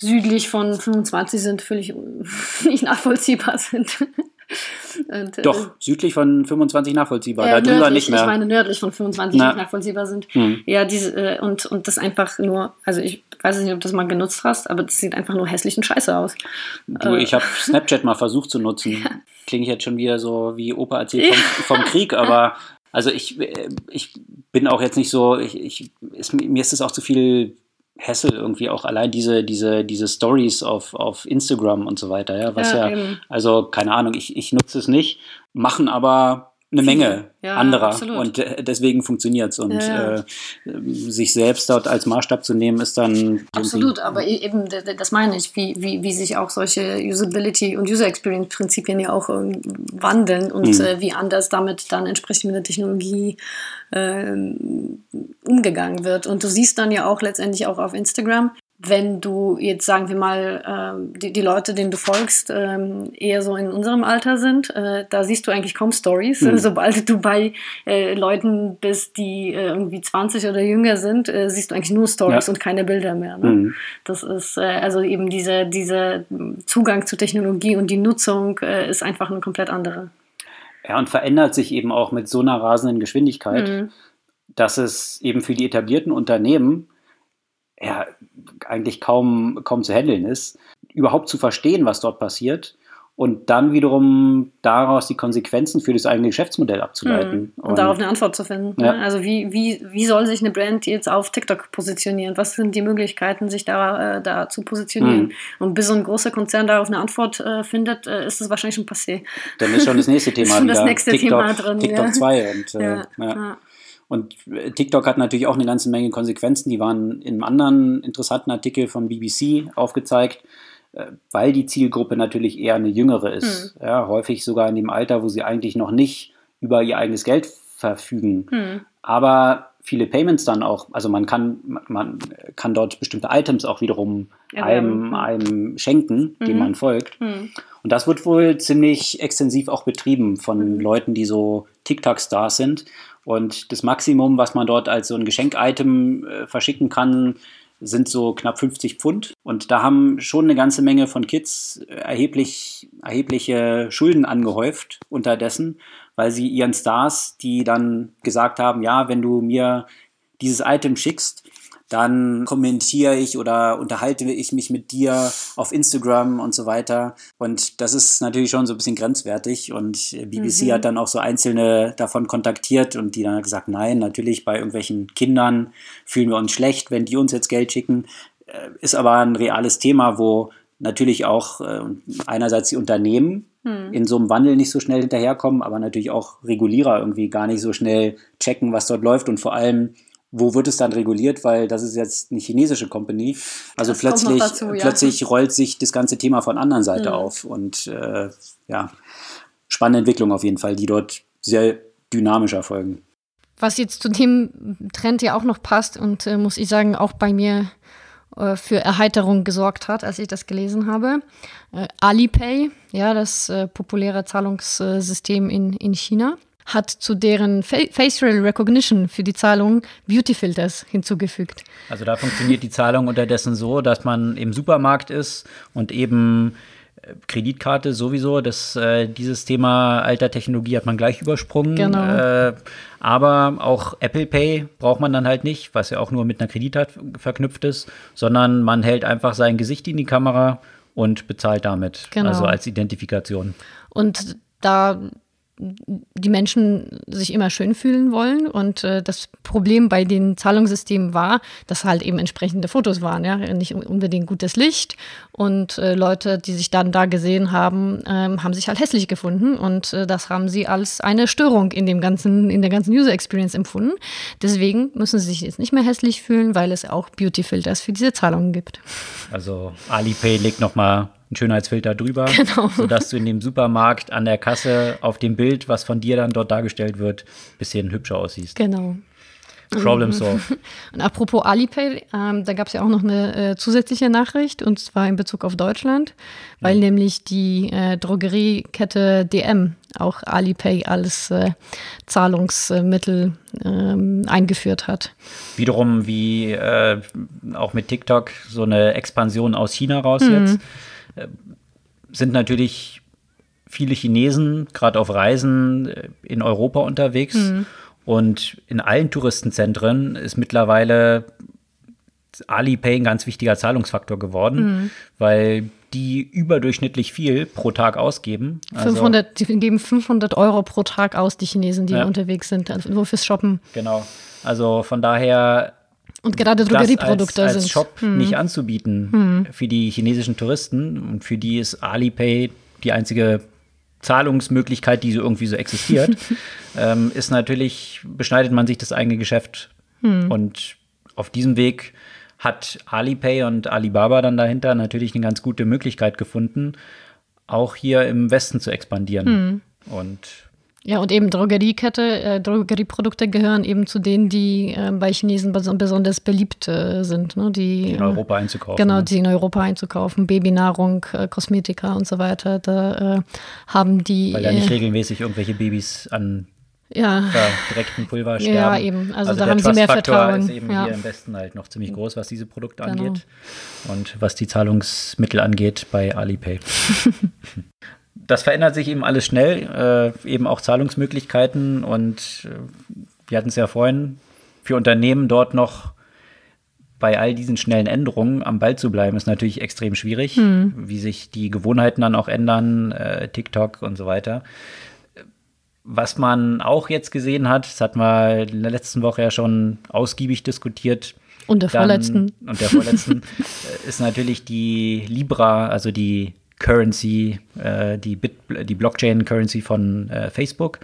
südlich von 25 sind, völlig *laughs* nicht nachvollziehbar sind. Und, äh, Doch, äh, südlich von 25 nachvollziehbar, äh, darüber nördlich, nicht mehr. Ich meine, nördlich von 25 Na. nicht nachvollziehbar sind. Hm. Ja, diese, äh, und, und das einfach nur, also ich weiß nicht, ob du das mal genutzt hast, aber das sieht einfach nur hässlich und scheiße aus. Du, ich habe *laughs* Snapchat mal versucht zu nutzen. Ja. Klinge ich jetzt schon wieder so wie Opa erzählt vom, vom Krieg, *laughs* aber also ich, äh, ich bin auch jetzt nicht so, ich, ich, ist, mir ist es auch zu viel Hessel irgendwie auch allein diese, diese, diese Stories auf, auf Instagram und so weiter, ja, was ja, ja also keine Ahnung, ich, ich nutze es nicht, machen aber eine Menge ja, anderer absolut. und äh, deswegen funktioniert es und ja, ja. Äh, sich selbst dort als Maßstab zu nehmen ist dann absolut aber e-, eben das meine ich wie, wie, wie sich auch solche Usability und User Experience Prinzipien ja auch ähm, wandeln und mhm. äh, wie anders damit dann entsprechend mit der Technologie äh, umgegangen wird und du siehst dann ja auch letztendlich auch auf Instagram wenn du jetzt, sagen wir mal, ähm, die, die Leute, denen du folgst, ähm, eher so in unserem Alter sind, äh, da siehst du eigentlich kaum Stories. Mhm. *laughs* Sobald du bei äh, Leuten bist, die äh, irgendwie 20 oder jünger sind, siehst du eigentlich nur Stories ja. und keine Bilder mehr. Ne? Mhm. Das ist also eben dieser diese Zugang zu Technologie und die Nutzung ist einfach eine komplett andere. Ja, und verändert sich eben auch mit so einer rasenden Geschwindigkeit, mhm. dass es eben für die etablierten Unternehmen ja, eigentlich kaum, kaum zu handeln ist, überhaupt zu verstehen, was dort passiert und dann wiederum daraus die Konsequenzen für das eigene Geschäftsmodell abzuleiten. Mhm. Und, und, darauf eine Antwort zu finden. Ja. Ne? Also wie, wie, wie soll sich eine Brand jetzt auf TikTok positionieren? Was sind die Möglichkeiten, sich da, äh, da zu positionieren? Mhm. Und bis so ein großer Konzern darauf eine Antwort äh, findet, äh, ist das wahrscheinlich schon passé. Dann ist schon das nächste Thema. *laughs* ist schon das nächste TikTok, Thema drin. TikTok 2 ja. und äh, ja. ja. Und TikTok hat natürlich auch eine ganze Menge Konsequenzen. Die waren in einem anderen interessanten Artikel von BBC aufgezeigt, äh, weil die Zielgruppe natürlich eher eine jüngere ist. Mhm. Ja, häufig sogar in dem Alter, wo sie eigentlich noch nicht über ihr eigenes Geld verfügen. Mhm. Aber viele Payments dann auch, also man kann, man kann dort bestimmte Items auch wiederum einem, einem schenken, mhm. dem man folgt. Mhm. Und das wird wohl ziemlich extensiv auch betrieben von mhm. Leuten, die so TikTok-Stars sind und das Maximum, was man dort als so ein Geschenkitem äh, verschicken kann, sind so knapp 50 Pfund. Und da haben schon eine ganze Menge von Kids erheblich, erhebliche Schulden angehäuft unterdessen, weil sie ihren Stars, die dann gesagt haben, ja, wenn du mir dieses Item schickst, dann kommentiere ich oder unterhalte ich mich mit dir auf Instagram und so weiter. Und das ist natürlich schon so ein bisschen grenzwertig. Und BBC mhm. hat dann auch so einzelne davon kontaktiert und die dann gesagt, nein, natürlich bei irgendwelchen Kindern fühlen wir uns schlecht, wenn die uns jetzt Geld schicken. Äh, ist aber ein reales Thema, wo natürlich auch äh, einerseits die Unternehmen hm. in so einem Wandel nicht so schnell hinterherkommen, aber natürlich auch Regulierer irgendwie gar nicht so schnell checken, was dort läuft und vor allem wo wird es dann reguliert, weil das ist jetzt eine chinesische Company. Also das plötzlich, dazu, ja. plötzlich *laughs* rollt sich das ganze Thema von anderen Seite mhm. auf und äh, ja, spannende Entwicklung auf jeden Fall, die dort sehr dynamisch erfolgen. Was jetzt zu dem Trend ja auch noch passt und äh, muss ich sagen, auch bei mir äh, für Erheiterung gesorgt hat, als ich das gelesen habe. Äh, Alipay, ja, das äh, populäre Zahlungssystem in, in China hat zu deren Facial Recognition für die Zahlung Beauty Filters hinzugefügt. Also da funktioniert die Zahlung unterdessen so, dass man im Supermarkt ist und eben äh, Kreditkarte sowieso, das, äh, dieses Thema alter Technologie hat man gleich übersprungen. Genau. Äh, aber auch Apple Pay braucht man dann halt nicht, was ja auch nur mit einer Kreditkarte verknüpft ist, sondern man hält einfach sein Gesicht in die Kamera und bezahlt damit, genau. also als Identifikation. Und da die Menschen sich immer schön fühlen wollen. Und äh, das Problem bei den Zahlungssystemen war, dass halt eben entsprechende Fotos waren, ja, nicht unbedingt gutes Licht. Und äh, Leute, die sich dann da gesehen haben, ähm, haben sich halt hässlich gefunden. Und äh, das haben sie als eine Störung in dem ganzen, in der ganzen User Experience empfunden. Deswegen müssen sie sich jetzt nicht mehr hässlich fühlen, weil es auch Beauty Filters für diese Zahlungen gibt. Also Alipay legt nochmal einen Schönheitsfilter drüber, *laughs* genau. sodass du in dem Supermarkt an der Kasse auf dem Bild, was von dir dann dort dargestellt wird, ein bisschen hübscher aussiehst. Genau. Problem solved. *laughs* Und apropos Alipay, ähm, da gab es ja auch noch eine äh, zusätzliche Nachricht und zwar in Bezug auf Deutschland, weil ja. nämlich die äh, Drogeriekette DM auch Alipay als äh, Zahlungsmittel ähm, eingeführt hat. Wiederum wie äh, auch mit TikTok so eine Expansion aus China raus mhm. jetzt sind natürlich viele Chinesen gerade auf Reisen äh, in Europa unterwegs. Mhm. Und in allen Touristenzentren ist mittlerweile Alipay ein ganz wichtiger Zahlungsfaktor geworden, mhm. weil die überdurchschnittlich viel pro Tag ausgeben. Also 500, die geben 500 Euro pro Tag aus, die Chinesen, die ja. unterwegs sind, also nur fürs Shoppen. Genau. Also von daher und gerade Drogerieprodukte als, als sind. Shop hm. nicht anzubieten hm. für die chinesischen Touristen. Und für die ist Alipay die einzige Zahlungsmöglichkeit, die so irgendwie so existiert. *laughs* ähm, ist natürlich, beschneidet man sich das eigene Geschäft. Hm. Und auf diesem Weg hat Alipay und Alibaba dann dahinter natürlich eine ganz gute Möglichkeit gefunden, auch hier im Westen zu expandieren. Hm. Und ja, und eben Drogeriekette, äh, Drogerieprodukte gehören eben zu denen, die äh, bei Chinesen besonders beliebt äh, sind. Ne? Die, die, in Europa einzukaufen. Genau, ne? die in Europa einzukaufen. Babynahrung, äh, Kosmetika und so weiter. Da äh, haben die. Weil da nicht äh, regelmäßig irgendwelche Babys an ja. direkten Pulver sterben. Ja, eben. Also, also da haben sie mehr Vertrauen. ist eben ja. hier im Westen halt noch ziemlich groß, was diese Produkte genau. angeht. Und was die Zahlungsmittel angeht bei Alipay. *laughs* das verändert sich eben alles schnell, äh, eben auch Zahlungsmöglichkeiten und äh, wir hatten es ja vorhin, für Unternehmen dort noch bei all diesen schnellen Änderungen am Ball zu bleiben, ist natürlich extrem schwierig, hm. wie sich die Gewohnheiten dann auch ändern, äh, TikTok und so weiter. Was man auch jetzt gesehen hat, das hat man in der letzten Woche ja schon ausgiebig diskutiert. Und der dann, vorletzten. Und der vorletzten *laughs* äh, ist natürlich die Libra, also die Currency, äh, die, Bit, die Blockchain-Currency von äh, Facebook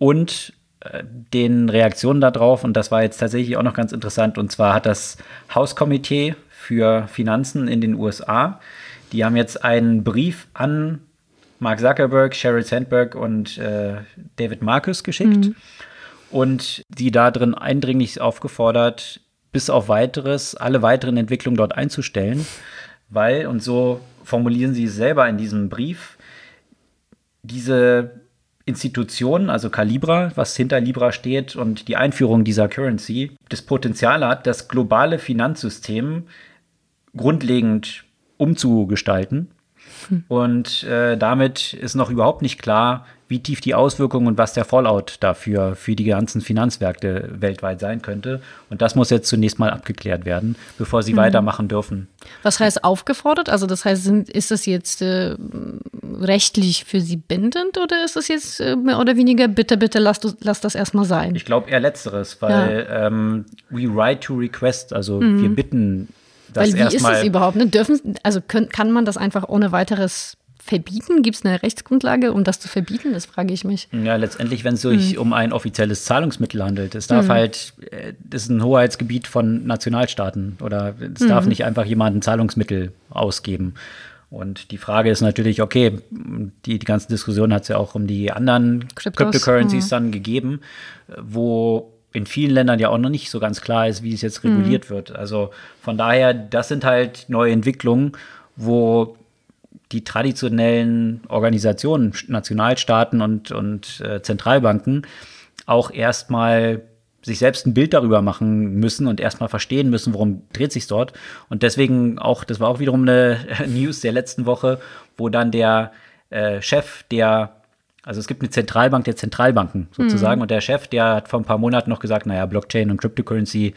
und äh, den Reaktionen darauf. Und das war jetzt tatsächlich auch noch ganz interessant. Und zwar hat das Hauskomitee für Finanzen in den USA, die haben jetzt einen Brief an Mark Zuckerberg, Sheryl Sandberg und äh, David Marcus geschickt mhm. und die da drin eindringlich aufgefordert, bis auf weiteres alle weiteren Entwicklungen dort einzustellen, weil, und so formulieren sie es selber in diesem Brief, diese Institution, also Calibra, was hinter Libra steht und die Einführung dieser Currency, das Potenzial hat, das globale Finanzsystem grundlegend umzugestalten. Hm. Und äh, damit ist noch überhaupt nicht klar, wie tief die Auswirkungen und was der Fallout dafür für die ganzen Finanzmärkte weltweit sein könnte. Und das muss jetzt zunächst mal abgeklärt werden, bevor sie mhm. weitermachen dürfen. Was heißt aufgefordert? Also das heißt, sind, ist das jetzt äh, rechtlich für sie bindend oder ist das jetzt äh, mehr oder weniger, bitte, bitte lass, lass das erstmal sein? Ich glaube eher letzteres, weil ja. ähm, we write to request, also mhm. wir bitten das Weil wie ist es überhaupt? Ne? Dürfen, also können, kann man das einfach ohne weiteres verbieten? Gibt es eine Rechtsgrundlage, um das zu verbieten? Das frage ich mich. Ja, letztendlich, wenn es sich hm. um ein offizielles Zahlungsmittel handelt. Es darf hm. halt, äh, das ist ein Hoheitsgebiet von Nationalstaaten oder es hm. darf nicht einfach jemand ein Zahlungsmittel ausgeben. Und die Frage ist natürlich, okay, die, die ganze Diskussion hat es ja auch um die anderen Kryptos. Cryptocurrencies hm. dann gegeben, wo in vielen Ländern ja auch noch nicht so ganz klar ist, wie es jetzt reguliert mhm. wird. Also von daher, das sind halt neue Entwicklungen, wo die traditionellen Organisationen, Nationalstaaten und, und äh, Zentralbanken auch erstmal sich selbst ein Bild darüber machen müssen und erstmal verstehen müssen, worum dreht sich dort. Und deswegen auch, das war auch wiederum eine *laughs* News der letzten Woche, wo dann der äh, Chef der also es gibt eine Zentralbank der Zentralbanken sozusagen mhm. und der Chef, der hat vor ein paar Monaten noch gesagt, naja, Blockchain und Cryptocurrency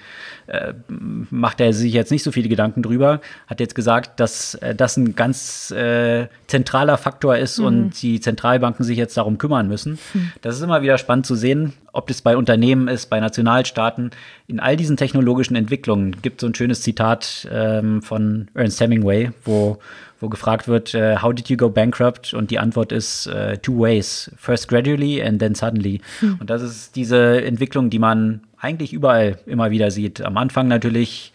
äh, macht er sich jetzt nicht so viele Gedanken drüber, hat jetzt gesagt, dass äh, das ein ganz äh, zentraler Faktor ist mhm. und die Zentralbanken sich jetzt darum kümmern müssen. Mhm. Das ist immer wieder spannend zu sehen, ob das bei Unternehmen ist, bei Nationalstaaten. In all diesen technologischen Entwicklungen gibt es so ein schönes Zitat ähm, von Ernst Hemingway, wo wo gefragt wird, uh, how did you go bankrupt? Und die Antwort ist uh, two ways. First gradually and then suddenly. Hm. Und das ist diese Entwicklung, die man eigentlich überall immer wieder sieht. Am Anfang natürlich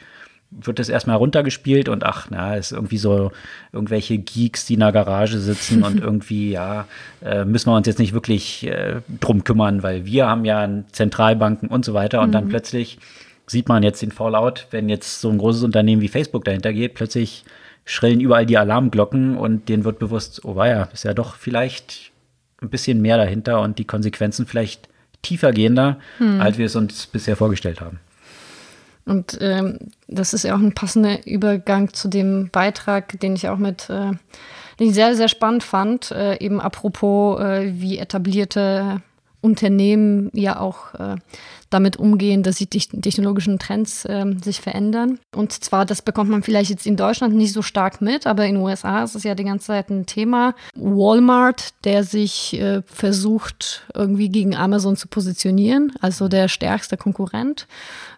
wird das erstmal runtergespielt und ach, na, ist irgendwie so irgendwelche Geeks, die in der Garage sitzen und *laughs* irgendwie, ja, äh, müssen wir uns jetzt nicht wirklich äh, drum kümmern, weil wir haben ja Zentralbanken und so weiter. Und mhm. dann plötzlich sieht man jetzt den Fallout, wenn jetzt so ein großes Unternehmen wie Facebook dahinter geht, plötzlich schrillen überall die Alarmglocken und denen wird bewusst, oh weia, ist ja doch vielleicht ein bisschen mehr dahinter und die Konsequenzen vielleicht tiefer gehender, hm. als wir es uns bisher vorgestellt haben. Und ähm, das ist ja auch ein passender Übergang zu dem Beitrag, den ich auch mit, äh, den ich sehr, sehr spannend fand, äh, eben apropos, äh, wie etablierte Unternehmen ja auch äh, damit umgehen, dass die technologischen Trends äh, sich verändern. Und zwar, das bekommt man vielleicht jetzt in Deutschland nicht so stark mit, aber in den USA ist es ja die ganze Zeit ein Thema. Walmart, der sich äh, versucht, irgendwie gegen Amazon zu positionieren, also der stärkste Konkurrent.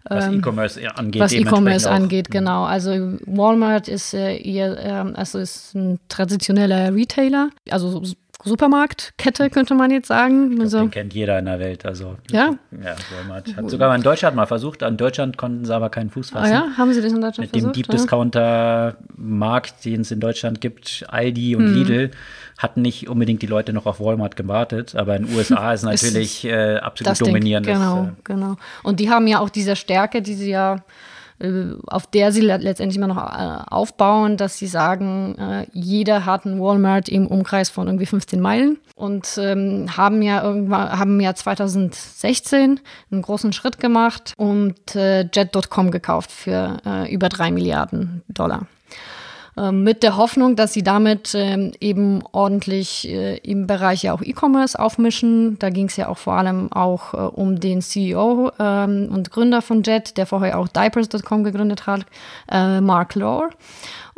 Was ähm, E-Commerce angeht. Was E-Commerce angeht, mhm. genau. Also Walmart ist äh, ihr, ähm, also ist ein traditioneller Retailer, also Supermarktkette, könnte man jetzt sagen. Glaub, also, den kennt jeder in der Welt. Also, ja? Ja, Walmart. Hat sogar in Deutschland mal versucht. In Deutschland konnten sie aber keinen Fuß fassen. Ah ja, haben sie das in Deutschland Mit versucht? Mit dem Deep Discounter-Markt, den es in Deutschland gibt, Aldi und hm. Lidl, hatten nicht unbedingt die Leute noch auf Walmart gewartet. Aber in den USA *laughs* ist natürlich äh, absolut dominierend. Genau, äh, genau. Und die haben ja auch diese Stärke, die sie ja auf der sie letztendlich immer noch äh, aufbauen, dass sie sagen, äh, jeder hat einen Walmart im Umkreis von irgendwie 15 Meilen und ähm, haben ja irgendwann haben ja 2016 einen großen Schritt gemacht und äh, Jet.com gekauft für äh, über drei Milliarden Dollar. Ähm, mit der Hoffnung, dass sie damit ähm, eben ordentlich äh, im Bereich ja auch E-Commerce aufmischen. Da ging es ja auch vor allem auch äh, um den CEO ähm, und Gründer von Jet, der vorher auch Diapers.com gegründet hat, äh, Mark Lore.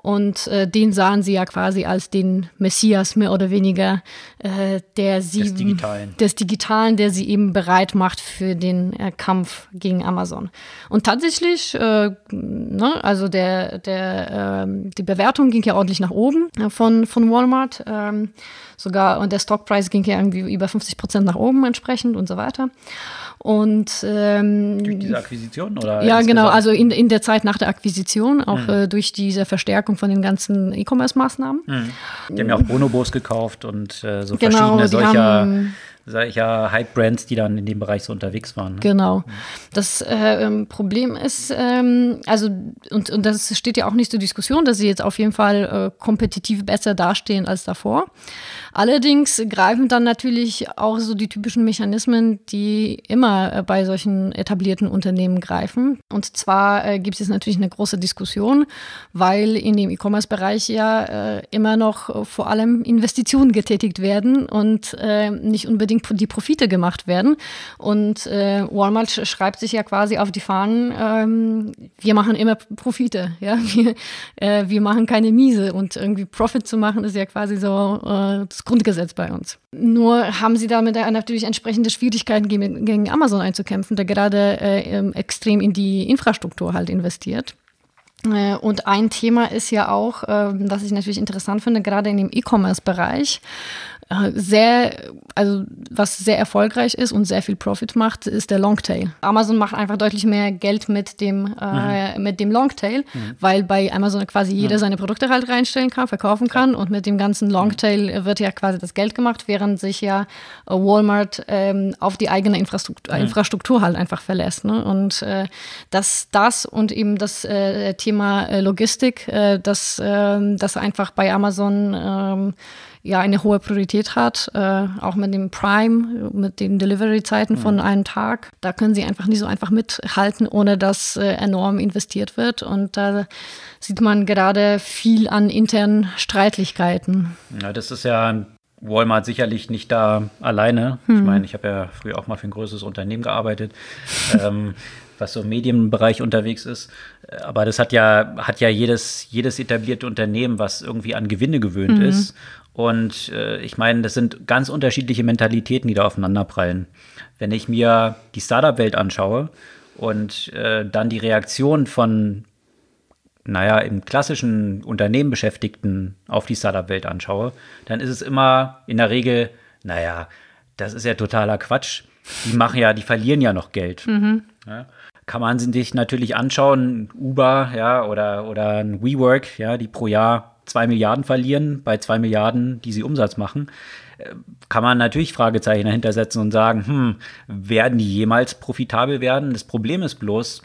Und äh, den sahen sie ja quasi als den Messias mehr oder weniger, äh, der sie des Digitalen. des Digitalen, der sie eben bereit macht für den äh, Kampf gegen Amazon. Und tatsächlich, äh, ne, also der, der, äh, die Bewertung ging ja ordentlich nach oben äh, von, von Walmart. Äh, sogar und der Stockpreis ging ja irgendwie über 50 Prozent nach oben entsprechend und so weiter. Und ähm, durch diese Akquisition oder? Ja, genau, also in, in der Zeit nach der Akquisition, auch mhm. äh, durch diese Verstärkung von den ganzen E-Commerce-Maßnahmen. Mhm. Die haben ja auch Bonobos gekauft und äh, so genau, verschiedene solcher. Haben, solcher Hype-Brands, die dann in dem Bereich so unterwegs waren. Ne? Genau. Das äh, ähm, Problem ist, ähm, also, und, und das steht ja auch nicht zur Diskussion, dass sie jetzt auf jeden Fall äh, kompetitiv besser dastehen als davor. Allerdings greifen dann natürlich auch so die typischen Mechanismen, die immer äh, bei solchen etablierten Unternehmen greifen. Und zwar äh, gibt es natürlich eine große Diskussion, weil in dem E-Commerce-Bereich ja äh, immer noch äh, vor allem Investitionen getätigt werden und nicht unbedingt die Profite gemacht werden. Und äh, Walmart schreibt sich ja quasi auf die Fahnen, ähm, wir machen immer Profite, ja, *laughs* wir, wir machen keine Miese und irgendwie Profit zu machen ist ja quasi so das Grundgesetz bei uns. Nur haben sie damit natürlich entsprechende Schwierigkeiten gegen, gegen Amazon einzukämpfen, der gerade äh, ähm, extrem in die Infrastruktur halt investiert. Äh, und ein Thema ist ja auch, äh, was ich natürlich interessant finde, gerade in dem E-Commerce-Bereich, äh, sehr, also was sehr erfolgreich ist und sehr viel Profit macht, ist der Longtail. Amazon macht einfach deutlich mehr Geld mit dem, äh, mhm. mit dem Longtail, mhm. weil bei Amazon quasi jeder mhm. seine Produkte halt reinstellen kann, verkaufen kann ja. und mit dem ganzen Longtail wird ja quasi das Geld gemacht, während sich ja äh, Walmart ähm, auf die eigene Infrastruktur. Infrastruktur halt einfach verlässt. Ne? Und äh, dass das und eben das äh, Thema Logistik, dass ähm, das einfach bei Amazon ähm, ja eine hohe Priorität hat, äh, auch mit dem Prime, mit den Delivery-Zeiten mhm. von einem Tag. Da können sie einfach nicht so einfach mithalten, ohne dass äh, enorm investiert wird. Und da sieht man gerade viel an internen Streitlichkeiten. Ja, das ist ja Walmart sicherlich nicht da alleine. Hm. Ich meine, ich habe ja früher auch mal für ein größeres Unternehmen gearbeitet. *laughs* ähm, was so im Medienbereich unterwegs ist. Aber das hat ja, hat ja jedes, jedes etablierte Unternehmen, was irgendwie an Gewinne gewöhnt mhm. ist. Und äh, ich meine, das sind ganz unterschiedliche Mentalitäten, die da aufeinanderprallen. Wenn ich mir die Startup-Welt anschaue und äh, dann die Reaktion von, naja, im klassischen Unternehmen Beschäftigten auf die Startup-Welt anschaue, dann ist es immer in der Regel, naja, das ist ja totaler Quatsch. Die machen ja, die verlieren ja noch Geld. Mhm. Ja kann man sich natürlich anschauen, Uber, ja, oder, oder ein WeWork, ja, die pro Jahr zwei Milliarden verlieren bei zwei Milliarden, die sie Umsatz machen, äh, kann man natürlich Fragezeichen dahinter setzen und sagen, hm, werden die jemals profitabel werden? Das Problem ist bloß,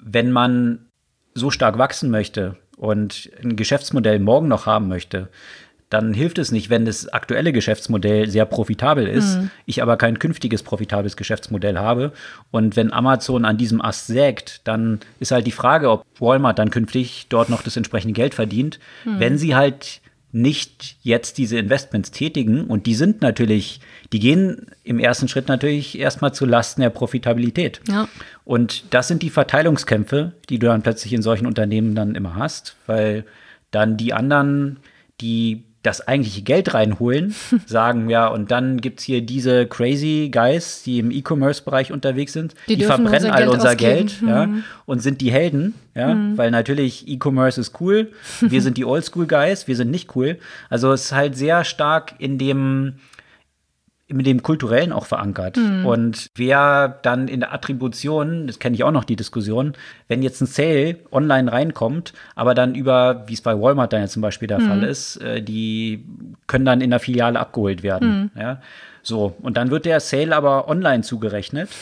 wenn man so stark wachsen möchte und ein Geschäftsmodell morgen noch haben möchte, dann hilft es nicht, wenn das aktuelle Geschäftsmodell sehr profitabel ist, mhm. ich aber kein künftiges profitables Geschäftsmodell habe. Und wenn Amazon an diesem Ast sägt, dann ist halt die Frage, ob Walmart dann künftig dort noch das entsprechende Geld verdient, mhm. wenn sie halt nicht jetzt diese Investments tätigen. Und die sind natürlich, die gehen im ersten Schritt natürlich erstmal zu Lasten der Profitabilität. Ja. Und das sind die Verteilungskämpfe, die du dann plötzlich in solchen Unternehmen dann immer hast, weil dann die anderen, die das eigentliche Geld reinholen, *laughs* sagen, ja, und dann gibt es hier diese crazy Guys, die im E-Commerce-Bereich unterwegs sind, die, die verbrennen all unser Geld, Geld ja, mhm. und sind die Helden, ja, mhm. weil natürlich E-Commerce ist cool, wir *laughs* sind die Oldschool-Guys, wir sind nicht cool. Also es ist halt sehr stark in dem mit dem Kulturellen auch verankert. Mhm. Und wer dann in der Attribution, das kenne ich auch noch die Diskussion, wenn jetzt ein Sale online reinkommt, aber dann über, wie es bei Walmart dann ja zum Beispiel der mhm. Fall ist, äh, die können dann in der Filiale abgeholt werden. Mhm. Ja? So, und dann wird der Sale aber online zugerechnet. *laughs*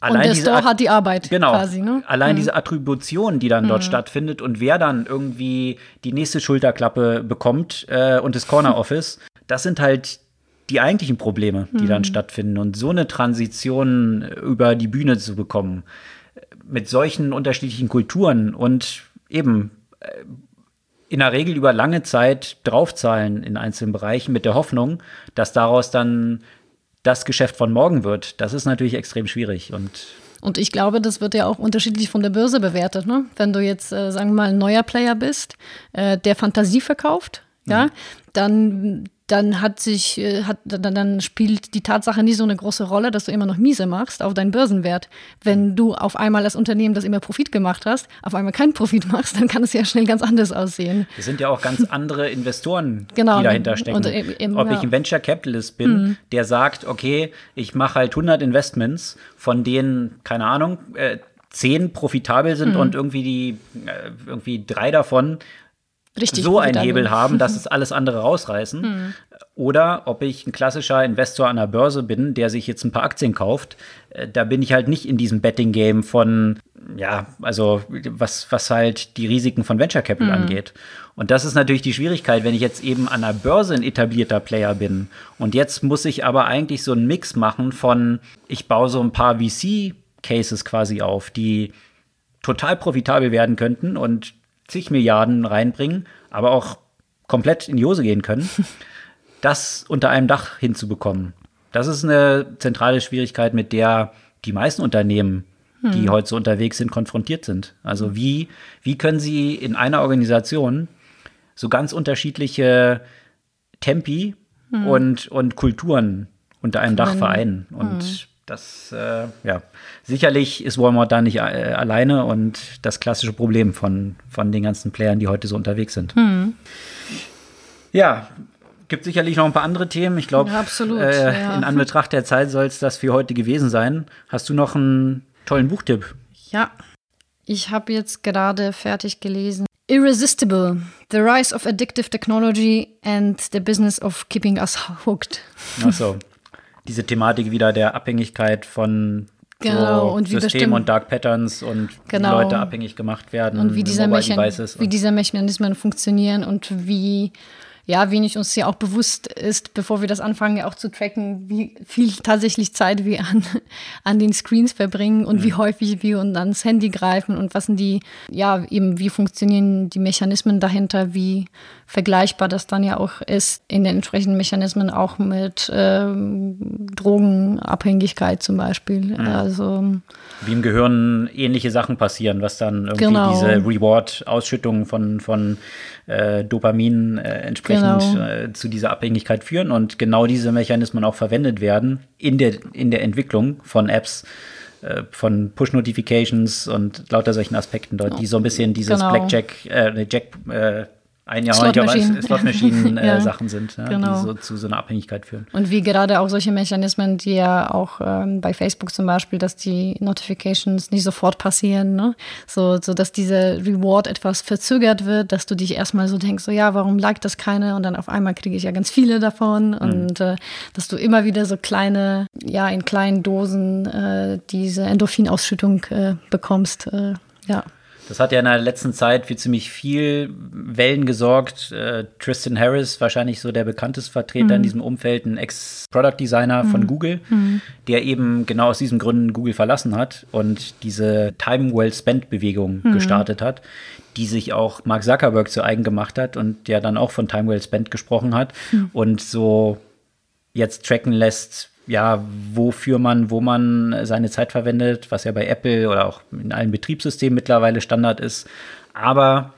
Allein und der Store hat die Arbeit genau, quasi. Ne? Allein mhm. diese Attribution, die dann dort mhm. stattfindet und wer dann irgendwie die nächste Schulterklappe bekommt äh, und das Corner *laughs* Office, das sind halt die eigentlichen Probleme, die mhm. dann stattfinden. Und so eine Transition über die Bühne zu bekommen, mit solchen unterschiedlichen Kulturen und eben äh, in der Regel über lange Zeit draufzahlen in einzelnen Bereichen mit der Hoffnung, dass daraus dann das Geschäft von morgen wird, das ist natürlich extrem schwierig. Und und ich glaube, das wird ja auch unterschiedlich von der Börse bewertet. Ne? Wenn du jetzt, äh, sagen wir mal, ein neuer Player bist, äh, der Fantasie verkauft, ja, mhm. dann dann hat sich, äh, hat, dann, dann spielt die Tatsache nie so eine große Rolle, dass du immer noch miese machst auf deinen Börsenwert. Wenn du auf einmal das Unternehmen, das immer Profit gemacht hast, auf einmal keinen Profit *laughs* machst, dann kann es ja schnell ganz anders aussehen. Es sind ja auch ganz *laughs* andere Investoren, genau. die dahinter stecken. Und, eben, Ob ja. ich ein Venture Capitalist bin, mhm. der sagt, okay, ich mache halt 100 Investments, von denen, keine Ahnung, äh, zehn profitabel sind mhm. und irgendwie die äh, irgendwie drei davon Richtig so einen Hebel *laughs* haben, dass es alles andere rausreißen. Hm. Oder ob ich ein klassischer Investor an der Börse bin, der sich jetzt ein paar Aktien kauft. Äh, da bin ich halt nicht in diesem Betting-Game von, ja, also was, was halt die Risiken von Venture Capital hm. angeht. Und das ist natürlich die Schwierigkeit, wenn ich jetzt eben an der Börse ein etablierter Player bin. Und jetzt muss ich aber eigentlich so einen Mix machen von, ich baue so ein paar VC-Cases quasi auf, die total profitabel werden könnten und zig Milliarden reinbringen, aber auch komplett in die Hose gehen können, *laughs* das unter einem Dach hinzubekommen. Das ist eine zentrale Schwierigkeit, mit der die meisten Unternehmen, die hm. heute so unterwegs sind, konfrontiert sind. Also wie, wie können sie in einer Organisation so ganz unterschiedliche Tempi hm. und, und Kulturen unter einem Dach vereinen? Und hm. Das, äh, ja, sicherlich ist Walmart da nicht äh, alleine und das klassische Problem von, von den ganzen Playern, die heute so unterwegs sind. Hm. Ja, gibt sicherlich noch ein paar andere Themen. Ich glaube, äh, ja. in Anbetracht der Zeit soll es das für heute gewesen sein. Hast du noch einen tollen Buchtipp? Ja, ich habe jetzt gerade fertig gelesen. Irresistible, The Rise of Addictive Technology and the Business of Keeping Us Hooked. Ach so. *laughs* Diese Thematik wieder der Abhängigkeit von genau, so und wie System und Dark Patterns und genau. wie Leute abhängig gemacht werden. Und wie, dieser Devices wie diese Mechanismen funktionieren und wie, ja, wenig uns ja auch bewusst ist, bevor wir das anfangen, ja auch zu tracken, wie viel tatsächlich Zeit wir an, *laughs* an den Screens verbringen und wie häufig wir uns ans Handy greifen und was sind die, ja, eben wie funktionieren die Mechanismen dahinter, wie vergleichbar das dann ja auch ist in den entsprechenden Mechanismen auch mit ähm, Drogenabhängigkeit zum Beispiel. Also wie im Gehirn ähnliche Sachen passieren, was dann irgendwie Genau. diese Reward-Ausschüttung von, von äh, Dopamin äh, entsprechend Genau. äh, zu dieser Abhängigkeit führen und genau diese Mechanismen auch verwendet werden in der, in der Entwicklung von Apps, äh, von Push-Notifications und lauter solchen Aspekten dort, die so ein bisschen dieses Genau. Blackjack, äh, Jack, äh, ein Jahr Slot Machine. Slot-Machine *laughs* äh, Ja. Sachen sind, ja, Genau. die so zu so einer Abhängigkeit führen. Und wie gerade auch solche Mechanismen, die ja auch ähm, bei Facebook zum Beispiel, dass die Notifications nicht sofort passieren, ne? so, so dass diese Reward etwas verzögert wird, dass du dich erstmal so denkst, so ja, warum liked das keine? Und dann auf einmal kriege ich ja ganz viele davon und äh, dass du immer wieder so kleine, ja, in kleinen Dosen äh, diese Endorphinausschüttung äh, bekommst, äh, ja. Das hat ja in der letzten Zeit für ziemlich viel Wellen gesorgt. Äh, Tristan Harris, wahrscheinlich so der bekannteste Vertreter in diesem Umfeld, ein Ex-Product-Designer von Google, der eben genau aus diesen Gründen Google verlassen hat und diese Time-Well-Spent-Bewegung gestartet hat, die sich auch Mark Zuckerberg zu eigen gemacht hat und der dann auch von Time-Well-Spent gesprochen hat und so jetzt tracken lässt, ja, wofür man, wo man seine Zeit verwendet, was ja bei Apple oder auch in allen Betriebssystemen mittlerweile Standard ist. Aber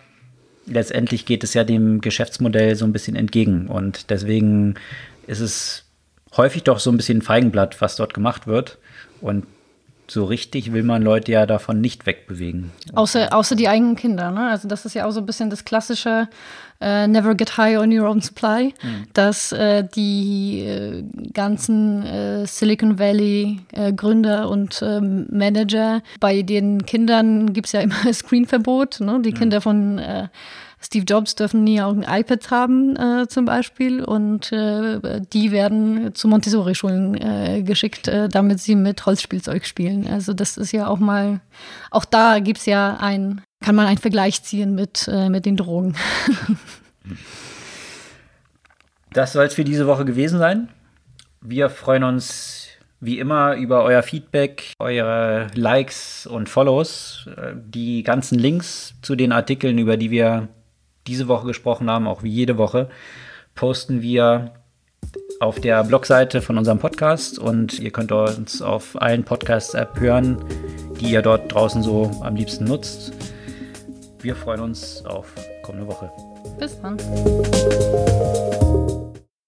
letztendlich geht es ja dem Geschäftsmodell so ein bisschen entgegen. Und deswegen ist es häufig doch so ein bisschen Feigenblatt, was dort gemacht wird. Und so richtig will man Leute ja davon nicht wegbewegen. Außer, außer die eigenen Kinder. Ne? Also das ist ja auch so ein bisschen das klassische äh, Never get high on your own supply, dass äh, die äh, ganzen äh, Silicon Valley äh, Gründer und ähm, Manager, bei den Kindern gibt es ja immer *laughs* Screenverbot. Ne? Die Kinder von äh, Steve Jobs dürfen nie auch ein iPad haben, äh, zum Beispiel. Und äh, die werden zu Montessori-Schulen äh, geschickt, äh, damit sie mit Holzspielzeug spielen. Also das ist ja auch mal, auch da gibt es ja ein, kann man einen Vergleich ziehen mit, äh, mit den Drogen. *laughs* Das soll es für diese Woche gewesen sein. Wir freuen uns wie immer über euer Feedback, eure Likes und Follows. Äh, Die ganzen Links zu den Artikeln, über die wir diese Woche gesprochen haben, auch wie jede Woche, posten wir auf der Blogseite von unserem Podcast und ihr könnt uns auf allen Podcast-App hören, die ihr dort draußen so am liebsten nutzt. Wir freuen uns auf kommende Woche. Bis dann.